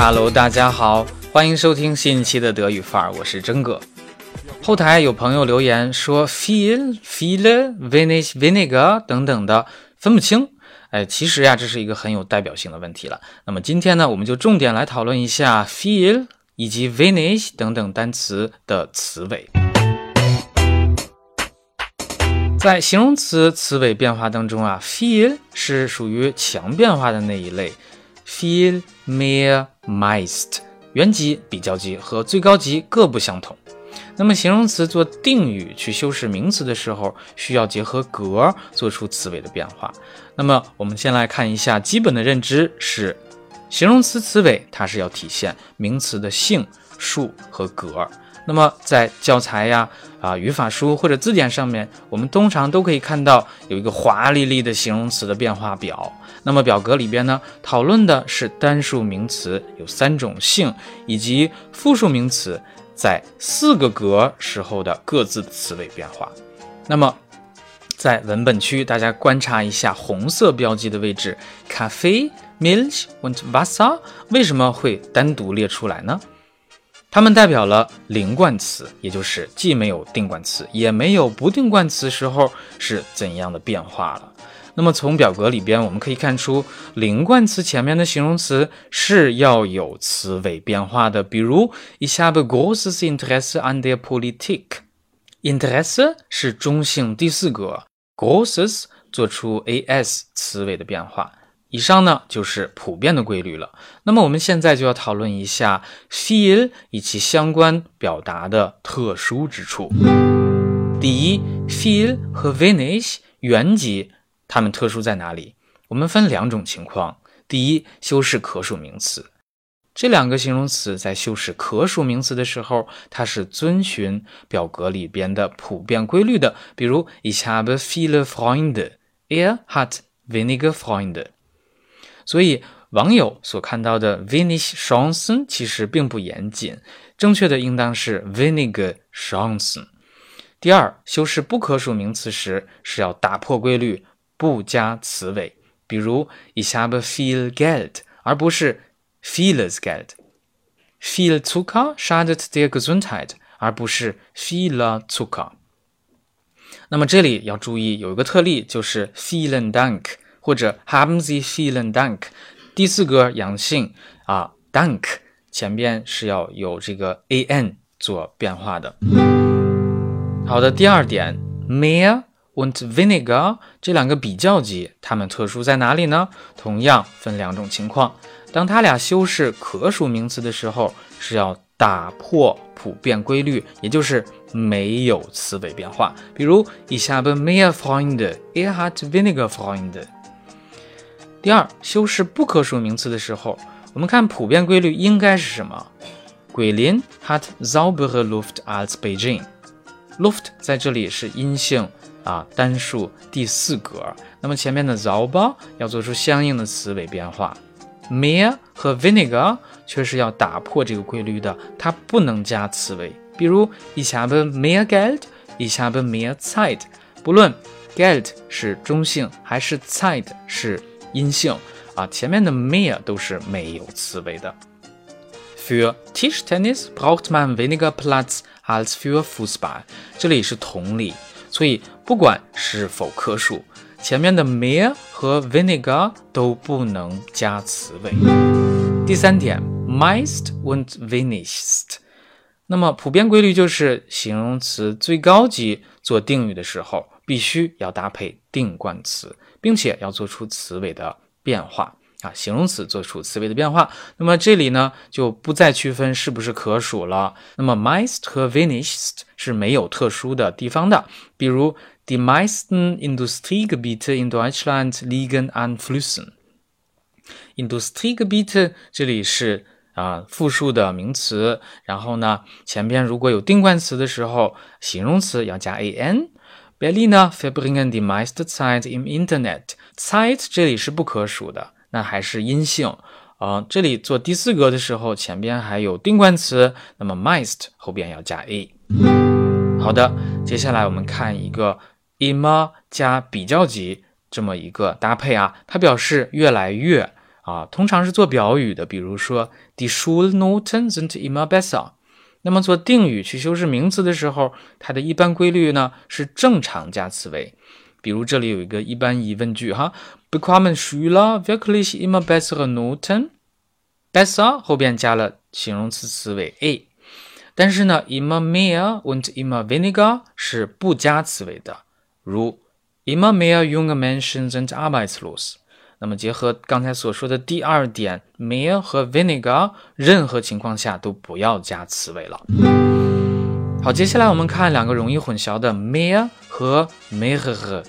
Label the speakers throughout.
Speaker 1: Hello，大家好，欢迎收听新一期的德语范儿，我是真哥。后台有朋友留言说 feel、feel、vanish、vinegar 等等的分不清。哎，其实呀，这是一个很有代表性的问题了。那么今天呢，我们就重点来讨论一下 feel 以及 vinish 等等单词的词尾。在形容词词尾变化当中啊，feel 是属于强变化的那一类，feel、mehr、meist，原级、比较级和最高级各不相同。那么形容词做定语去修饰名词的时候，需要结合格做出词尾的变化。那么我们先来看一下基本的认知是，形容词词尾它是要体现名词的性、数和格。那么在教材呀、啊语法书或者字典上面，我们通常都可以看到有一个华丽丽的形容词的变化表。那么表格里边呢，讨论的是单数名词有三种性，以及复数名词在四个格时候的各自的词尾变化。那么在文本区，大家观察一下红色标记的位置，Kaffee、Milch und Wasser 为什么会单独列出来呢？它们代表了零冠词，也就是既没有定冠词，也没有不定冠词时候是怎样的变化了。那么从表格里边我们可以看出，零冠词前面的形容词是要有词尾变化的。比如，Ich habe großes Interesse an der Politik。Interesse 是中性第四格，großes 做出 as 词尾的变化。以上呢就是普遍的规律了。那么我们现在就要讨论一下 feel 以及相关表达的特殊之处。第一，feel 和 vanish 原级，它们特殊在哪里？我们分两种情况。第一，修饰可数名词。这两个形容词在修饰可数名词的时候，它是遵循表格里边的普遍规律的。比如，Ich habe viele Freunde，er hat wenige Freunde。所以网友所看到的 wenig Chancen 其实并不严谨，正确的应当是 wenige Chancen。第二，修饰不可数名词时是要打破规律，不加词尾。比如，Ich habe viel Geld，而不是 vieles Geld。Viel Zucker schadet der Gesundheit，而不是 viel Zucker。那么这里要注意有一个特例，就是 vielen Dank。或者 haben Sie vielen Dank，第四个阳性啊，Dank 前边是要有这个 an 做变化的。好的，第二点，mehr und weniger 这两个比较级，它们特殊在哪里呢？同样分两种情况，当它俩修饰可数名词的时候，是要打破普遍规律，也就是没有词尾变化。比如，Ich habe mehr Freunde，er hat weniger friend。第二，修饰不可数名词的时候，我们看普遍规律应该是什么桂林 hat saubere Luft als Beijing。Luft 在这里是阴性啊，单数第四格。那么前面的 sauber 要做出相应的词尾变化。Meer 和 Vinegar 却是要打破这个规律的，它不能加词尾。比如，Ich habe mehr Geld，Ich habe mehr Zeit。不论 Geld 是中性还是 Zeit 是。阴性啊，前面的 mehr 都是没有词尾的。Für Tischtennis braucht man weniger Platz als für Fußball。这里是同理，所以不管是否可数，前面的 mehr 和 weniger 都不能加词尾。第三点，meist und wenigst。那么普遍规律就是形容词最高级做定语的时候，必须要搭配定冠词。并且要做出词尾的变化啊，形容词做出词尾的变化。那么这里呢，就不再区分是不是可数了。那么 meist 和 wenigst 是没有特殊的地方的。比如，die meisten Industriegebiete in Deutschland liegen an Flüssen。Industriegebiete 这里是啊复数的名词，然后呢，前边如果有定冠词的时候，形容词要加 an。Berliner verbringen die meiste Zeit im Internet。Zeit 这里是不可数的，那还是阴性啊。这里做第四格的时候，前边还有定冠词，那么 meist 后边要加 a。好的，接下来我们看一个 immer 加比较级这么一个搭配啊，它表示越来越啊，通常是做表语的，比如说 Die Schulnoten sind immer besser。那么做定语去修饰名词的时候，它的一般规律呢是正常加词尾。比如这里有一个一般疑问句哈，Bekommen Schüler wirklich immer bessere Noten？Besser 后边加了形容词词尾 a，但是呢，immer mehr und immer weniger 是不加词尾的，如 immer mehr junge Menschen sind arbeitslos。那么结合刚才所说的第二点，mehr 和 vinegar，任何情况下都不要加词尾了。好，接下来我们看两个容易混淆的 mehr 和 mehr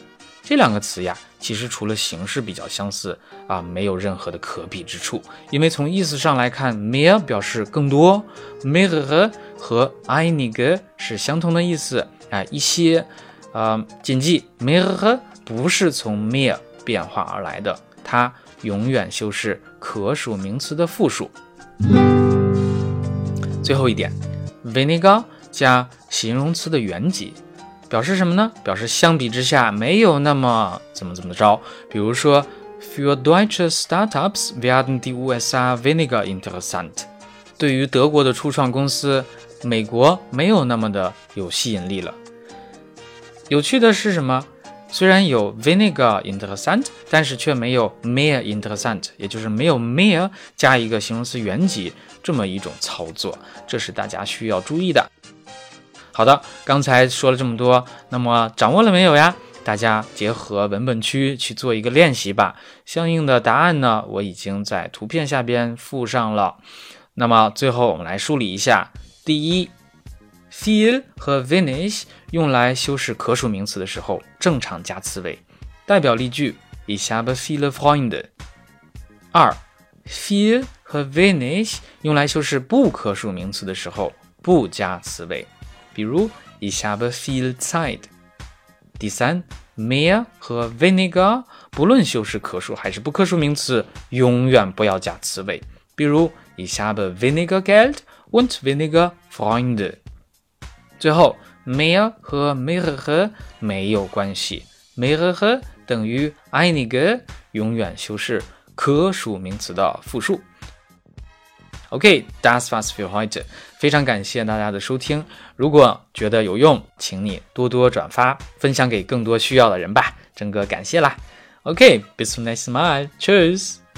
Speaker 1: 这两个词呀，其实除了形式比较相似啊，没有任何的可比之处。因为从意思上来看，mehr 表示更多，mehr 和 einige 是相同的意思啊，一些。啊，谨记 mehr 不是从 mehr 变化而来的。它永远修饰可数名词的复数。最后一点，vinegar 加形容词的原级，表示什么呢？表示相比之下没有那么怎么怎么着。比如说，für deutsche Startups werden die USA weniger interessant。对于德国的初创公司，美国没有那么的有吸引力了。有趣的是什么？虽然有 vinegar-interessant，但是却没有 mere-interessant，也就是没有 mere 加一个形容词原级这么一种操作，这是大家需要注意的。好的，刚才说了这么多，那么掌握了没有呀？大家结合文本区去做一个练习吧。相应的答案呢，我已经在图片下边附上了。那么最后我们来梳理一下：第一 feel 和 wenig。用来修饰可数名词的时候，正常加词尾。代表例句：Ich habe viele Freunde。二，viel 和 wenig 用来修饰不可数名词的时候，不加词尾。比如：Ich habe viel Zeit。第三，mehr 和 vinegar 不论修饰可数还是不可数名词，永远不要加词尾。比如：Ich habe weniger Geld und vinegar Freunde。最后。m e r 和 mehr 没有关系，mehr 等于 einige，永远修饰可数名词的复数。OK，das war's für heute。非常感谢大家的收听，如果觉得有用，请你多多转发，分享给更多需要的人吧。真哥感谢啦。OK，bis zum nächsten Mal，Tschüss。